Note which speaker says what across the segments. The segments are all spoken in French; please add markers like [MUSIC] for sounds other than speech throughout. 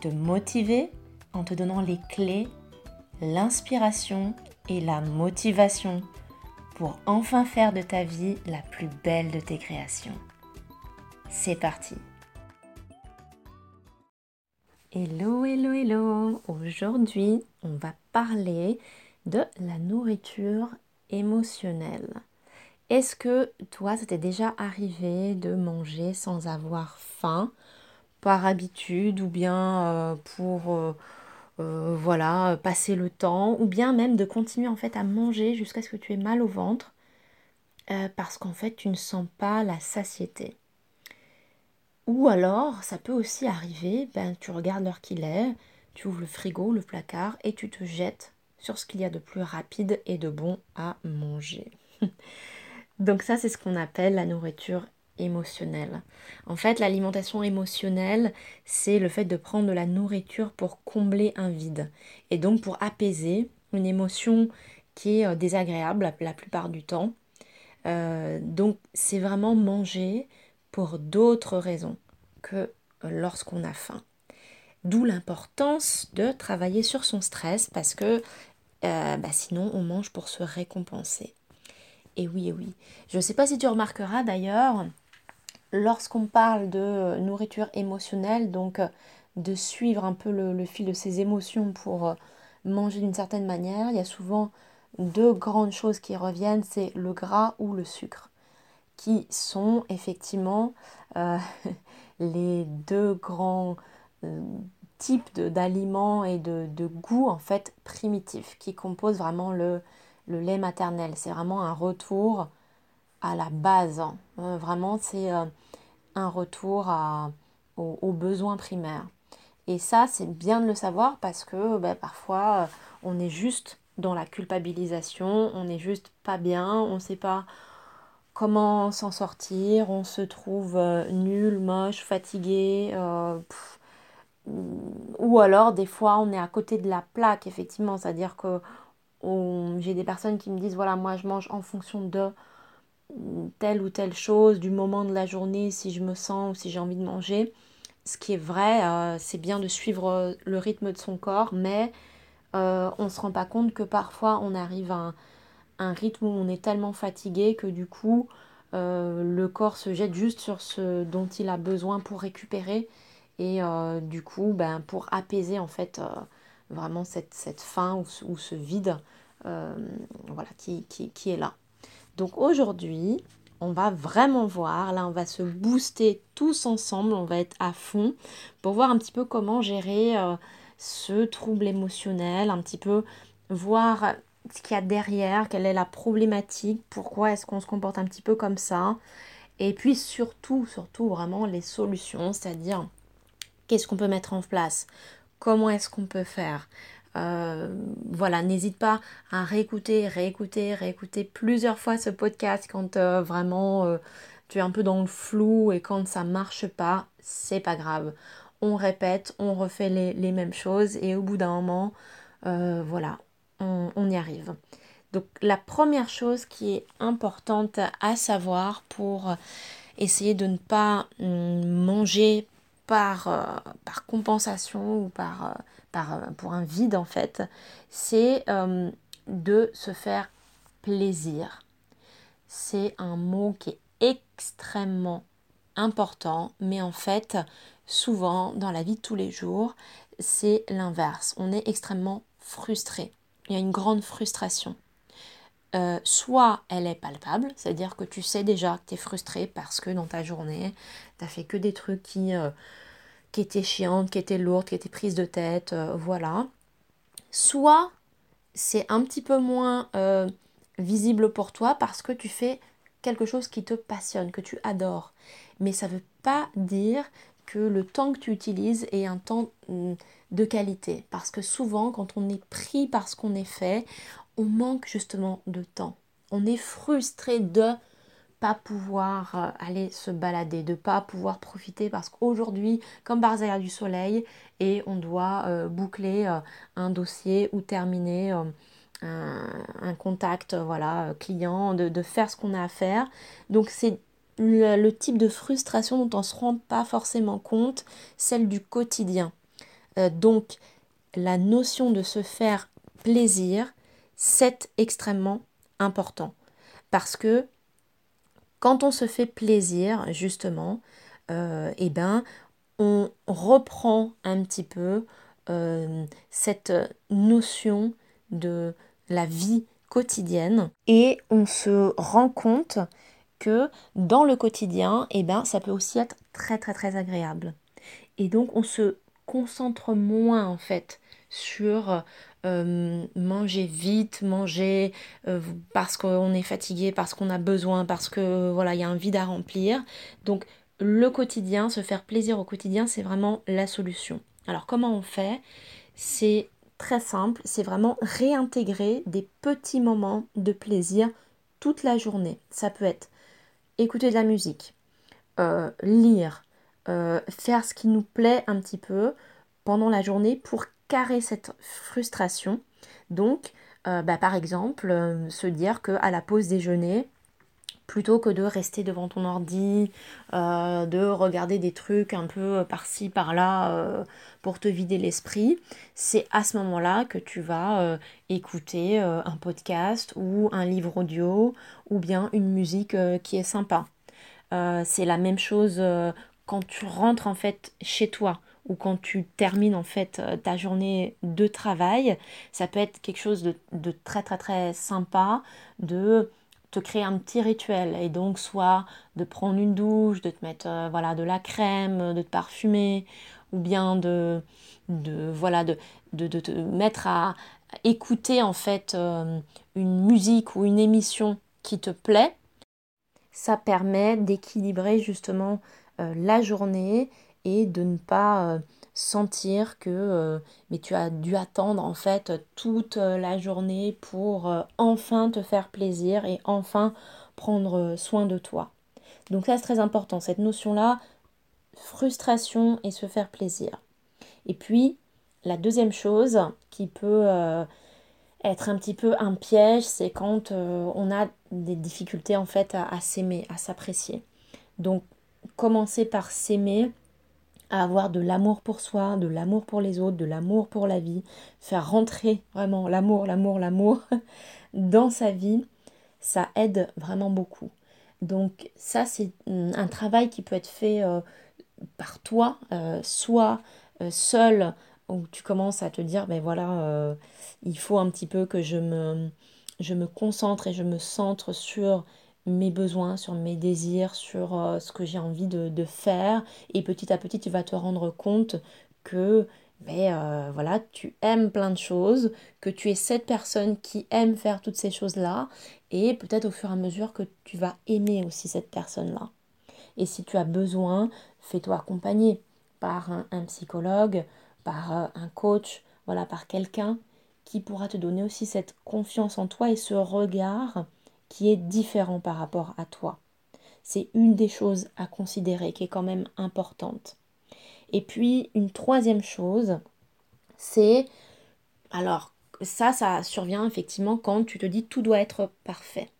Speaker 1: te motiver en te donnant les clés, l'inspiration et la motivation pour enfin faire de ta vie la plus belle de tes créations. C'est parti Hello, hello, hello Aujourd'hui, on va parler de la nourriture émotionnelle. Est-ce que toi, c'était déjà arrivé de manger sans avoir faim par habitude ou bien euh, pour euh, euh, voilà passer le temps ou bien même de continuer en fait à manger jusqu'à ce que tu aies mal au ventre parce qu'en fait tu ne sens pas la satiété. Ou alors, ça peut aussi arriver, ben, tu regardes l'heure qu'il est, tu ouvres le frigo, le placard, et tu te jettes sur ce qu'il y a de plus rapide et de bon à manger. [LAUGHS] Donc ça, c'est ce qu'on appelle la nourriture émotionnelle. En fait, l'alimentation émotionnelle, c'est le fait de prendre de la nourriture pour combler un vide. Et donc pour apaiser une émotion qui est euh, désagréable la, plupart du temps. Euh, donc c'est vraiment manger pour d'autres raisons que lorsqu'on a faim. D'où l'importance de travailler sur son stress parce que euh, bah, sinon on mange pour se récompenser. Et oui, et oui. Je ne sais pas si tu remarqueras d'ailleurs, lorsqu'on parle de nourriture émotionnelle, donc euh, de suivre un peu le, fil de ses émotions pour euh, manger d'une certaine manière, il y a souvent deux grandes choses qui reviennent, c'est le gras ou le sucre qui sont effectivement euh, [LAUGHS] les deux grands euh, types d'aliments et de, goûts en fait primitifs qui composent vraiment le, lait maternel. C'est vraiment un retour à la base. Hein. Euh, retour aux, besoins primaires. Et ça, c'est bien de le savoir parce que ben, parfois, on est juste dans la culpabilisation, on n'est juste pas bien, on ne sait pas comment s'en sortir, on se trouve euh, nul, moche, fatigué, euh, ou alors des fois on est à côté de la plaque, effectivement, c'est-à-dire que j'ai des personnes qui me disent voilà, moi je mange en fonction de telle ou telle chose, du moment de la journée, si je me sens ou si j'ai envie de manger. Ce qui est vrai, euh, c'est bien de suivre le rythme de son corps, mais on ne se rend pas compte que parfois on arrive à un rythme où on est tellement fatigué que du coup euh, le corps se jette juste sur ce dont il a besoin pour récupérer et euh, du coup ben, pour apaiser en fait euh, vraiment cette, faim ou, ce vide voilà, qui, est là. Donc aujourd'hui, on va vraiment voir, là on va se booster tous ensemble, on va être à fond pour voir un petit peu comment gérer ce trouble émotionnel, un petit peu voir ce qu'il y a derrière, quelle est la problématique, pourquoi est-ce qu'on se comporte un petit peu comme ça. Et puis surtout, surtout vraiment les solutions, c'est-à-dire qu'est-ce qu'on peut mettre en place, comment est-ce qu'on peut faire? Euh, voilà, n'hésite pas à réécouter, réécouter, réécouter plusieurs fois ce podcast quand euh, vraiment euh, tu es un peu dans le flou et quand ça marche pas, c'est pas grave. On répète, on refait les, mêmes choses et au bout d'un moment, voilà, on, y arrive. Donc la première chose qui est importante à savoir pour essayer de ne pas hum, manger par, compensation ou par, par, euh, pour un vide en fait, c'est hum, de se faire plaisir. C'est un mot qui est extrêmement important, mais en fait, souvent dans la vie de tous les jours, c'est l'inverse. On est extrêmement frustré il y a une grande frustration. Euh, soit elle est palpable, c'est-à-dire que tu sais déjà que tu es frustré parce que dans ta journée, tu fait que des trucs qui, euh, qui étaient chiantes, qui étaient lourdes, qui étaient prises de tête, euh, voilà. Soit c'est un petit peu moins visible pour toi parce que tu fais quelque chose qui te passionne, que tu adores. Mais ça ne veut pas dire que le temps que tu utilises est un temps mm, de qualité. Parce que souvent, quand on est pris par ce qu'on est fait, on manque justement de temps. On est frustré de pas pouvoir euh, aller se balader, de pas pouvoir profiter parce qu'aujourd'hui, comme par hasard, du soleil et on doit euh, boucler euh, un dossier ou terminer un, contact voilà, client, de, faire ce qu'on a à faire. Donc c'est le, type de frustration dont on ne se rend pas forcément compte, celle du quotidien. donc la notion de se faire plaisir, c'est extrêmement important parce que quand on se fait plaisir, justement, euh, eh ben, on reprend un petit peu euh, cette notion de la vie quotidienne et on se rend compte que dans le quotidien, eh ben, ça peut aussi être très très très agréable. Et donc on se concentre moins en fait sur euh, manger vite, manger euh, parce qu'on est fatigué, parce qu'on a besoin, parce que voilà, il y a un vide à remplir. Donc le quotidien, se faire plaisir au quotidien, c'est vraiment la solution. Alors comment on fait? C'est très simple, c'est vraiment réintégrer des petits moments de plaisir toute la journée. Ça peut être écouter de la musique, euh, lire, faire ce qui nous plaît un petit peu pendant la journée pour carrer cette frustration. Donc, euh, bah, par exemple, euh, se dire qu'à la pause déjeuner, plutôt que de rester devant ton ordi, euh, de regarder des trucs un peu par-ci, par-là, pour te vider l'esprit, c'est à ce moment-là que tu vas écouter un podcast ou un livre audio ou bien une musique qui est sympa. c'est la même chose quand tu rentres en fait chez toi ou quand tu termines en fait euh, ta journée de travail, ça peut être quelque chose de, très très très sympa de te créer un petit rituel et donc soit de prendre une douche, de te mettre euh, voilà de la crème, de te parfumer ou bien de, voilà de, de, te mettre à écouter en fait euh, une musique ou une émission qui te plaît. Ça permet d'équilibrer justement la journée et de ne pas euh, sentir que euh, mais tu as dû attendre en fait toute euh, la journée pour enfin te faire plaisir et enfin prendre soin de toi. Donc ça c'est très important, cette notion-là, frustration et se faire plaisir. Et puis la deuxième chose qui peut être un petit peu un piège, c'est quand on a des difficultés en fait à s'aimer, à s'apprécier. Donc commencer par s'aimer, avoir de l'amour pour soi, de l'amour pour les autres, de l'amour pour la vie, faire rentrer vraiment l'amour, l'amour, l'amour [LAUGHS] dans sa vie, ça aide vraiment beaucoup. Donc ça, c'est un travail qui peut être fait euh, par toi, euh, soit euh, seul, où tu commences à te dire, ben voilà, il faut un petit peu que je me, je me concentre et je me centre sur mes besoins, sur mes désirs, sur euh, ce que j'ai envie de, faire. Et petit à petit, tu vas te rendre compte que mais ben, euh, voilà, tu aimes plein de choses, que tu es cette personne qui aime faire toutes ces choses-là, et peut-être au fur et à mesure que tu vas aimer aussi cette personne-là. Et si tu as besoin, fais-toi accompagner par un, psychologue, par euh, un coach, voilà, par quelqu'un qui pourra te donner aussi cette confiance en toi et ce regard qui est différent par rapport à toi. C'est une des choses à considérer qui est quand même importante. Et puis une troisième chose, c'est alors ça, ça survient effectivement quand tu te dis tout doit être parfait.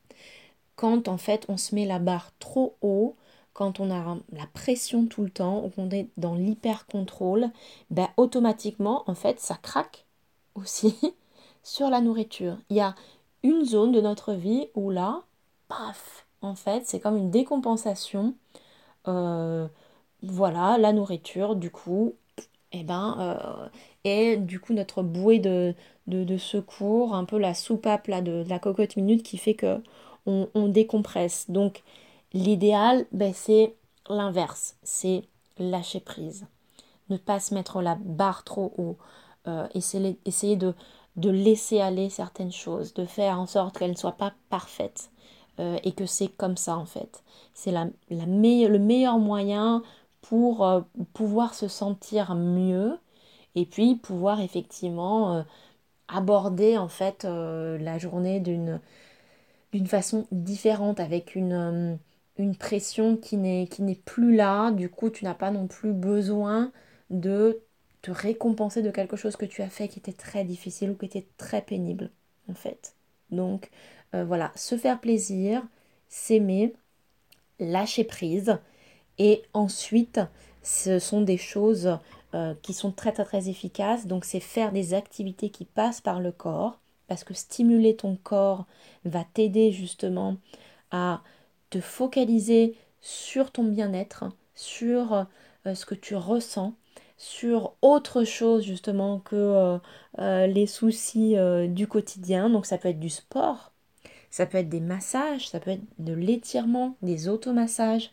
Speaker 1: Quand en fait on se met la barre trop haut, quand on a la pression tout le temps, ou qu'on est dans l'hyper-contrôle, ben automatiquement en fait ça craque aussi [LAUGHS] sur la nourriture. Il y a une zone de notre vie où là, paf, en fait, c'est comme une décompensation. Euh, voilà, la nourriture, du coup, et eh ben, euh, est du coup notre bouée de, de, secours, un peu la soupape là, de, la cocotte minute qui fait que on, décompresse. Donc, l'idéal, ben, c'est l'inverse, c'est lâcher prise. Ne pas se mettre la barre trop haut. Euh, essayer, essayer de de laisser aller certaines choses, de faire en sorte qu'elles ne soient pas parfaites euh, et que c'est comme ça en fait. C'est la, la le meilleur moyen pour euh, pouvoir se sentir mieux et puis pouvoir effectivement euh, aborder en fait la journée d'une façon différente avec une, une pression qui n'est qui n'est plus là du coup tu n'as pas non plus besoin de te récompenser de quelque chose que tu as fait qui était très difficile ou qui était très pénible en fait donc voilà se faire plaisir s'aimer lâcher prise et ensuite ce sont des choses euh, qui sont très très très efficaces. Donc c'est faire des activités qui passent par le corps, parce que stimuler ton corps va t'aider justement à te focaliser sur ton bien-être, sur euh, ce que tu ressens, sur autre chose justement que euh, les soucis du quotidien. Donc ça peut être du sport, ça peut être des massages, ça peut être de l'étirement, des automassages,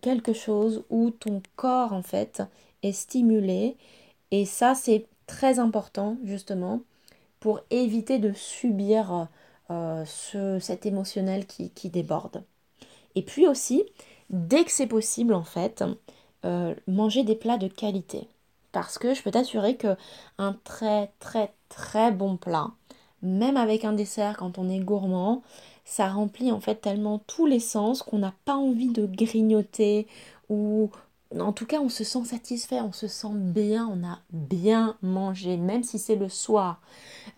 Speaker 1: quelque chose où ton corps en fait stimulé. Et ça, c'est très important, justement, pour éviter de subir euh, ce, cet émotionnel qui, déborde. Et puis aussi, dès que c'est possible, en fait, euh, manger des plats de qualité. Parce que je peux t'assurer que un très très très bon plat, même avec un dessert quand on est gourmand, ça remplit en fait tellement tous les sens qu'on n'a pas envie de grignoter ou, en tout cas, on se sent satisfait, on se sent bien, on a bien mangé, même si c'est le soir.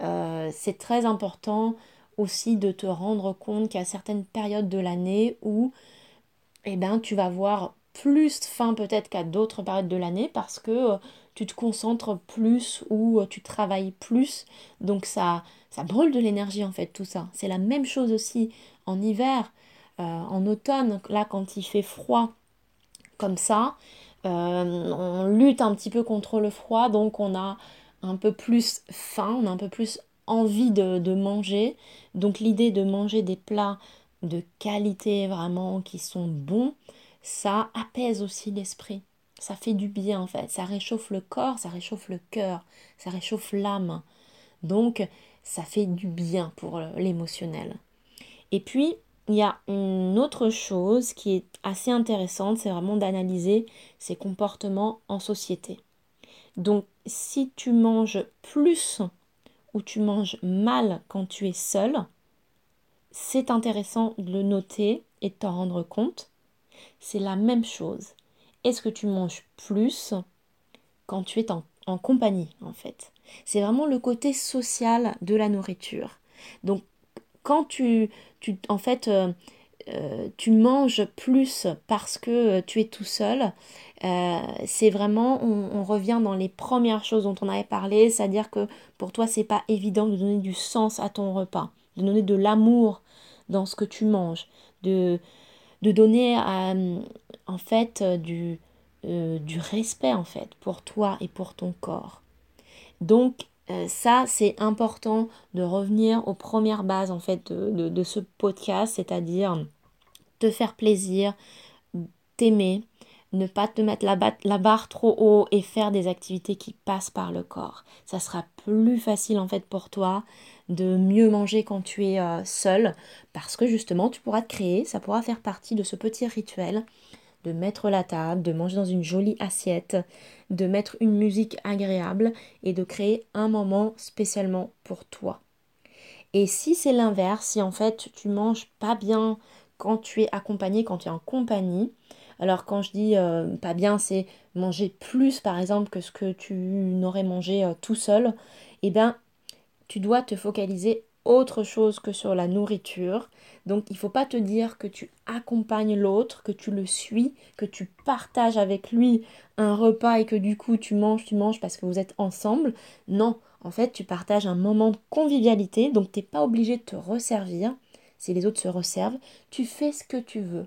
Speaker 1: Euh, c'est très important aussi de te rendre compte a certaines périodes de l'année où eh ben, tu vas avoir plus faim peut-être qu'à d'autres périodes de l'année parce que euh, tu te concentres plus ou euh, tu travailles plus. Donc ça, ça brûle de l'énergie en fait tout ça. C'est la même chose aussi en hiver, en automne, là quand il fait froid comme ça. Euh, on lutte un petit peu contre le froid, donc on a un peu plus faim, on a un peu plus envie de, manger. Donc l'idée de manger des plats de qualité vraiment qui sont bons, ça apaise aussi l'esprit. Ça fait du bien en fait. Ça réchauffe le corps, ça réchauffe le cœur, ça réchauffe l'âme. Donc ça fait du bien pour l'émotionnel. Et puis, il y a une autre chose qui est assez intéressante, c'est vraiment d'analyser ses comportements en société. Donc si tu manges plus ou tu manges mal quand tu es seul, c'est intéressant de le noter et de t'en rendre compte. C'est la même chose. Est-ce que tu manges plus quand tu es en, compagnie en fait? C'est vraiment le côté social de la nourriture. Donc quand tu, tu en euh, euh, tu manges plus parce que tu es tout seul, euh, c'est vraiment, on, revient dans les premières choses dont on avait parlé, c'est-à-dire que pour toi, c'est pas évident de donner du sens à ton repas, de donner de l'amour dans ce que tu manges, de, de donner en fait du, du respect en fait pour toi et pour ton corps. Donc euh, ça, c'est important de revenir aux premières bases en fait de, ce podcast, c'est-à-dire te faire plaisir, t'aimer, ne pas te mettre la, barre trop haut et faire des activités qui passent par le corps. Ça sera plus facile en fait pour toi de mieux manger quand tu es euh, seul parce que justement tu pourras te créer, ça pourra faire partie de ce petit rituel de mettre la table, de manger dans une jolie assiette, de mettre une musique agréable et de créer un moment spécialement pour toi. Et si c'est l'inverse, si en fait tu manges pas bien quand tu es accompagné, quand tu es en compagnie, alors quand je dis euh, pas bien, c'est manger plus par exemple que ce que tu n'aurais mangé euh, tout seul, eh bien tu dois te focaliser autre chose que sur la nourriture. Donc il ne faut pas te dire que tu accompagnes l'autre, que tu le suis, que tu partages avec lui un repas et que du coup tu manges, tu manges parce que vous êtes ensemble. Non, en fait tu partages un moment de convivialité, donc tu n'es pas obligé de te resservir. Si les autres se resservent, tu fais ce que tu veux.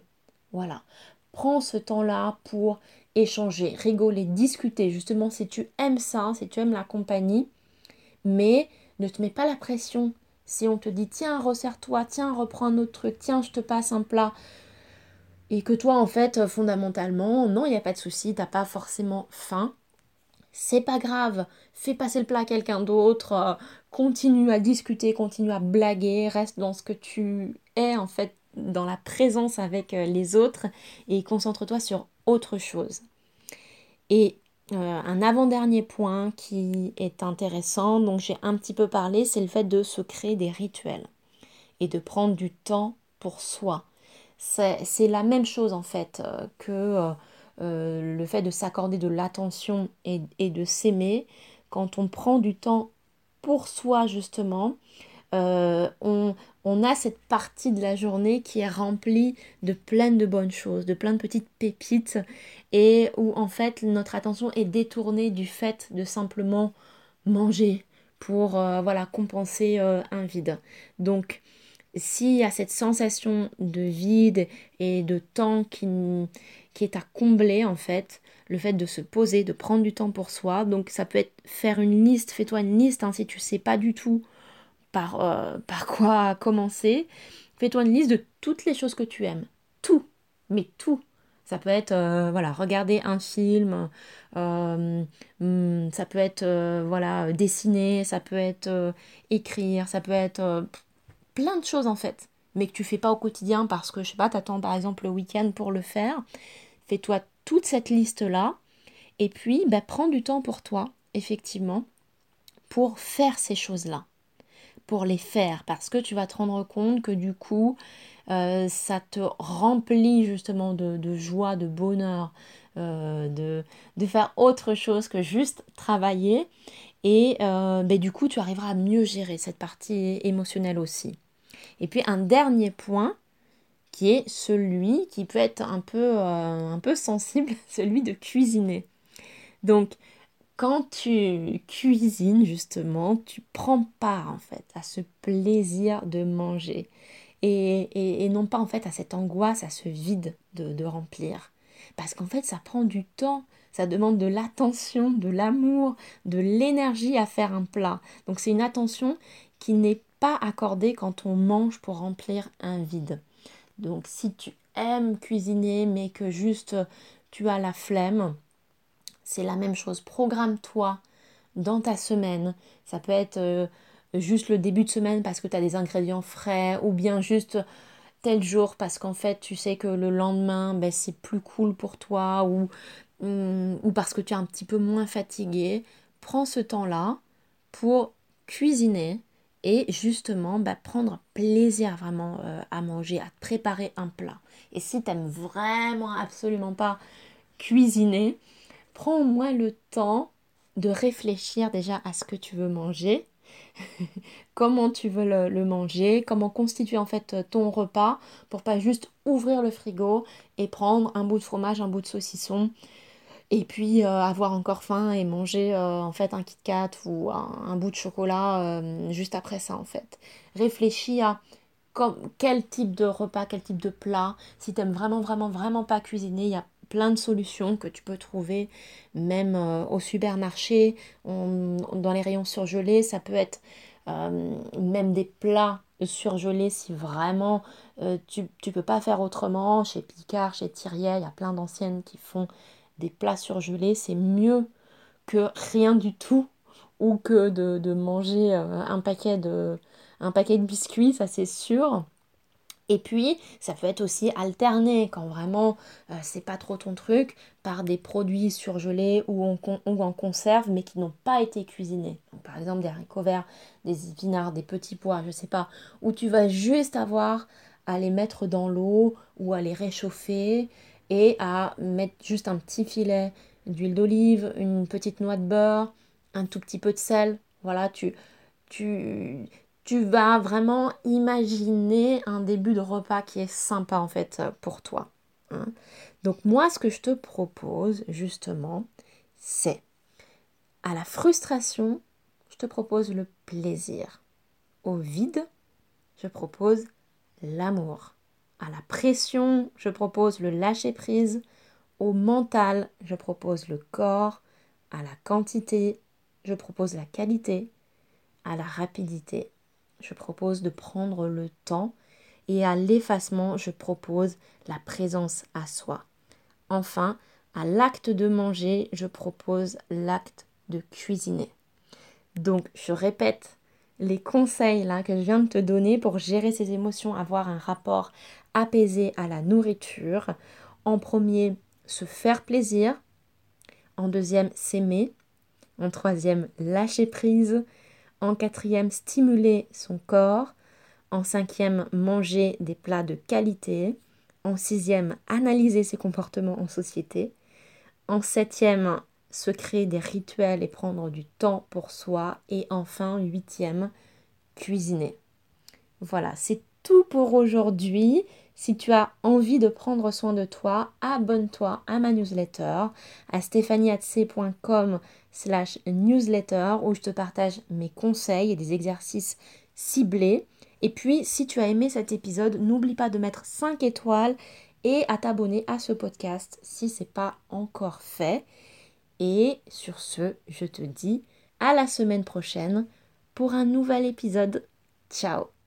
Speaker 1: Voilà. Prends ce temps-là pour échanger, rigoler, discuter. Justement, si tu aimes ça, si tu aimes la compagnie, mais ne te mets pas la pression. Si on te dit tiens, resserre-toi, tiens, reprends un autre truc, tiens, je te passe un plat, et que toi, en fait, fondamentalement, non, il n'y a pas de souci, t'as pas forcément faim, c'est pas grave, fais passer le plat à quelqu'un d'autre, continue à discuter, continue à blaguer, reste dans ce que tu es, en fait, dans la présence avec euh, les autres, et concentre-toi sur autre chose. Et euh, un avant-dernier point qui est intéressant, donc j'ai un petit peu parlé, c'est le fait de se créer des rituels et de prendre du temps pour soi. C'est la même chose en fait euh, que le fait de s'accorder de l'attention et, et, de s'aimer. Quand on prend du temps pour soi justement, on, on a cette partie de la journée qui est remplie de plein de bonnes choses, de plein de petites pépites, et où en fait notre attention est détournée du fait de simplement manger pour euh, voilà compenser euh, un vide. Donc s'il y a cette sensation de vide et de temps qui, qui est à combler en fait, le fait de se poser, de prendre du temps pour soi, donc ça peut être faire une liste, fais-toi une liste hein, si tu sais pas du tout par, euh, par quoi commencer. Fais-toi une liste de toutes les choses que tu aimes. Tout, mais tout. Ça peut être, euh, voilà, regarder un film, euh, hmm, ça peut être, voilà, dessiner, ça peut être écrire, ça peut être plein de choses en fait, mais que tu fais pas au quotidien parce que, je sais pas, t'attends par exemple le week-end pour le faire. Fais-toi toute cette liste-là, et puis, bah, prends du temps pour toi, effectivement, pour faire ces choses-là les faire parce que tu vas te rendre compte que du coup euh, ça te remplit justement de, joie, de bonheur, euh, de, de, faire autre chose que juste travailler et euh, ben, du coup tu arriveras à mieux gérer cette partie émotionnelle aussi. Et puis un dernier point qui est celui qui peut être un peu, un peu sensible, [LAUGHS] celui de cuisiner. Donc quand tu cuisines, justement, tu prends part en fait à ce plaisir de manger et, non pas en fait à cette angoisse, à ce vide de, remplir. Parce qu'en fait, ça prend du temps, ça demande de l'attention, de l'amour, de l'énergie à faire un plat. Donc c'est une attention qui n'est pas accordée quand on mange pour remplir un vide. Donc si tu aimes cuisiner mais que juste tu as la flemme, c'est la même chose. Programme-toi dans ta semaine. Ça peut être euh, juste le début de semaine parce que tu as des ingrédients frais ou bien juste tel jour parce qu'en fait tu sais que le lendemain ben, c'est plus cool pour toi ou, mm, parce que tu es un petit peu moins fatigué. Prends ce temps-là pour cuisiner et justement ben, prendre plaisir vraiment euh, à manger, à préparer un plat. Et si tu n'aimes vraiment absolument pas cuisiner, prends au moins le temps de réfléchir déjà à ce que tu veux manger, [LAUGHS] comment tu veux le, manger, comment constituer en fait ton repas pour pas juste ouvrir le frigo et prendre un bout de fromage, un bout de saucisson et puis euh, avoir encore faim et manger euh, en fait un Kit Kat ou un, bout de chocolat euh, juste après ça en fait. Réfléchis à quel type de repas, quel type de plat. Si tu aimes vraiment vraiment vraiment pas cuisiner, il y a plein de solutions que tu peux trouver même euh, au supermarché, dans les rayons surgelés. Ça peut être euh, même des plats surgelés si vraiment euh, tu ne peux pas faire autrement. Chez Picard, chez Thirier, il y a plein d'anciennes qui font des plats surgelés. C'est mieux que rien du tout ou que de, de manger un paquet de, un paquet de biscuits, ça c'est sûr. Et puis, ça peut être aussi alterné quand vraiment euh, c'est pas trop ton truc par des produits surgelés ou en, en conserve mais qui n'ont pas été cuisinés. par exemple, des haricots verts, des épinards, des petits pois, je sais pas, où tu vas juste avoir à les mettre dans l'eau ou à les réchauffer et à mettre juste un petit filet d'huile d'olive, une petite noix de beurre, un tout petit peu de sel. Voilà, tu, tu, tu vas vraiment imaginer un début de repas qui est sympa en fait pour toi. Hein. Donc moi, ce que je te propose justement, c'est à la frustration, je te propose le plaisir. Au vide, je propose l'amour. À la pression, je propose le lâcher prise. Au mental, je propose le corps. À la quantité, je propose la qualité. À la rapidité, je propose de prendre le temps et à l'effacement, je propose la présence à soi. Enfin, à l'acte de manger, je propose l'acte de cuisiner. Donc, je répète les conseils que je viens de te donner pour gérer ses émotions, avoir un rapport apaisé à la nourriture. En premier, se faire plaisir. En deuxième, s'aimer. En troisième, lâcher prise. En quatrième, stimuler son corps. En cinquième, manger des plats de qualité. En sixième, analyser ses comportements en société. En septième, se créer des rituels et prendre du temps pour soi. Et enfin, huitième, cuisiner. Voilà, c'est tout pour aujourd'hui. Si tu as envie de prendre soin de toi, abonne-toi à ma newsletter à stéphanieatc.com slash newsletter où je te partage mes conseils et des exercices ciblés. Et puis, si tu as aimé cet épisode, n'oublie pas de mettre 5 étoiles et à t'abonner à ce podcast si ce n'est pas encore fait. Et sur ce, je te dis à la semaine prochaine pour un nouvel épisode. Ciao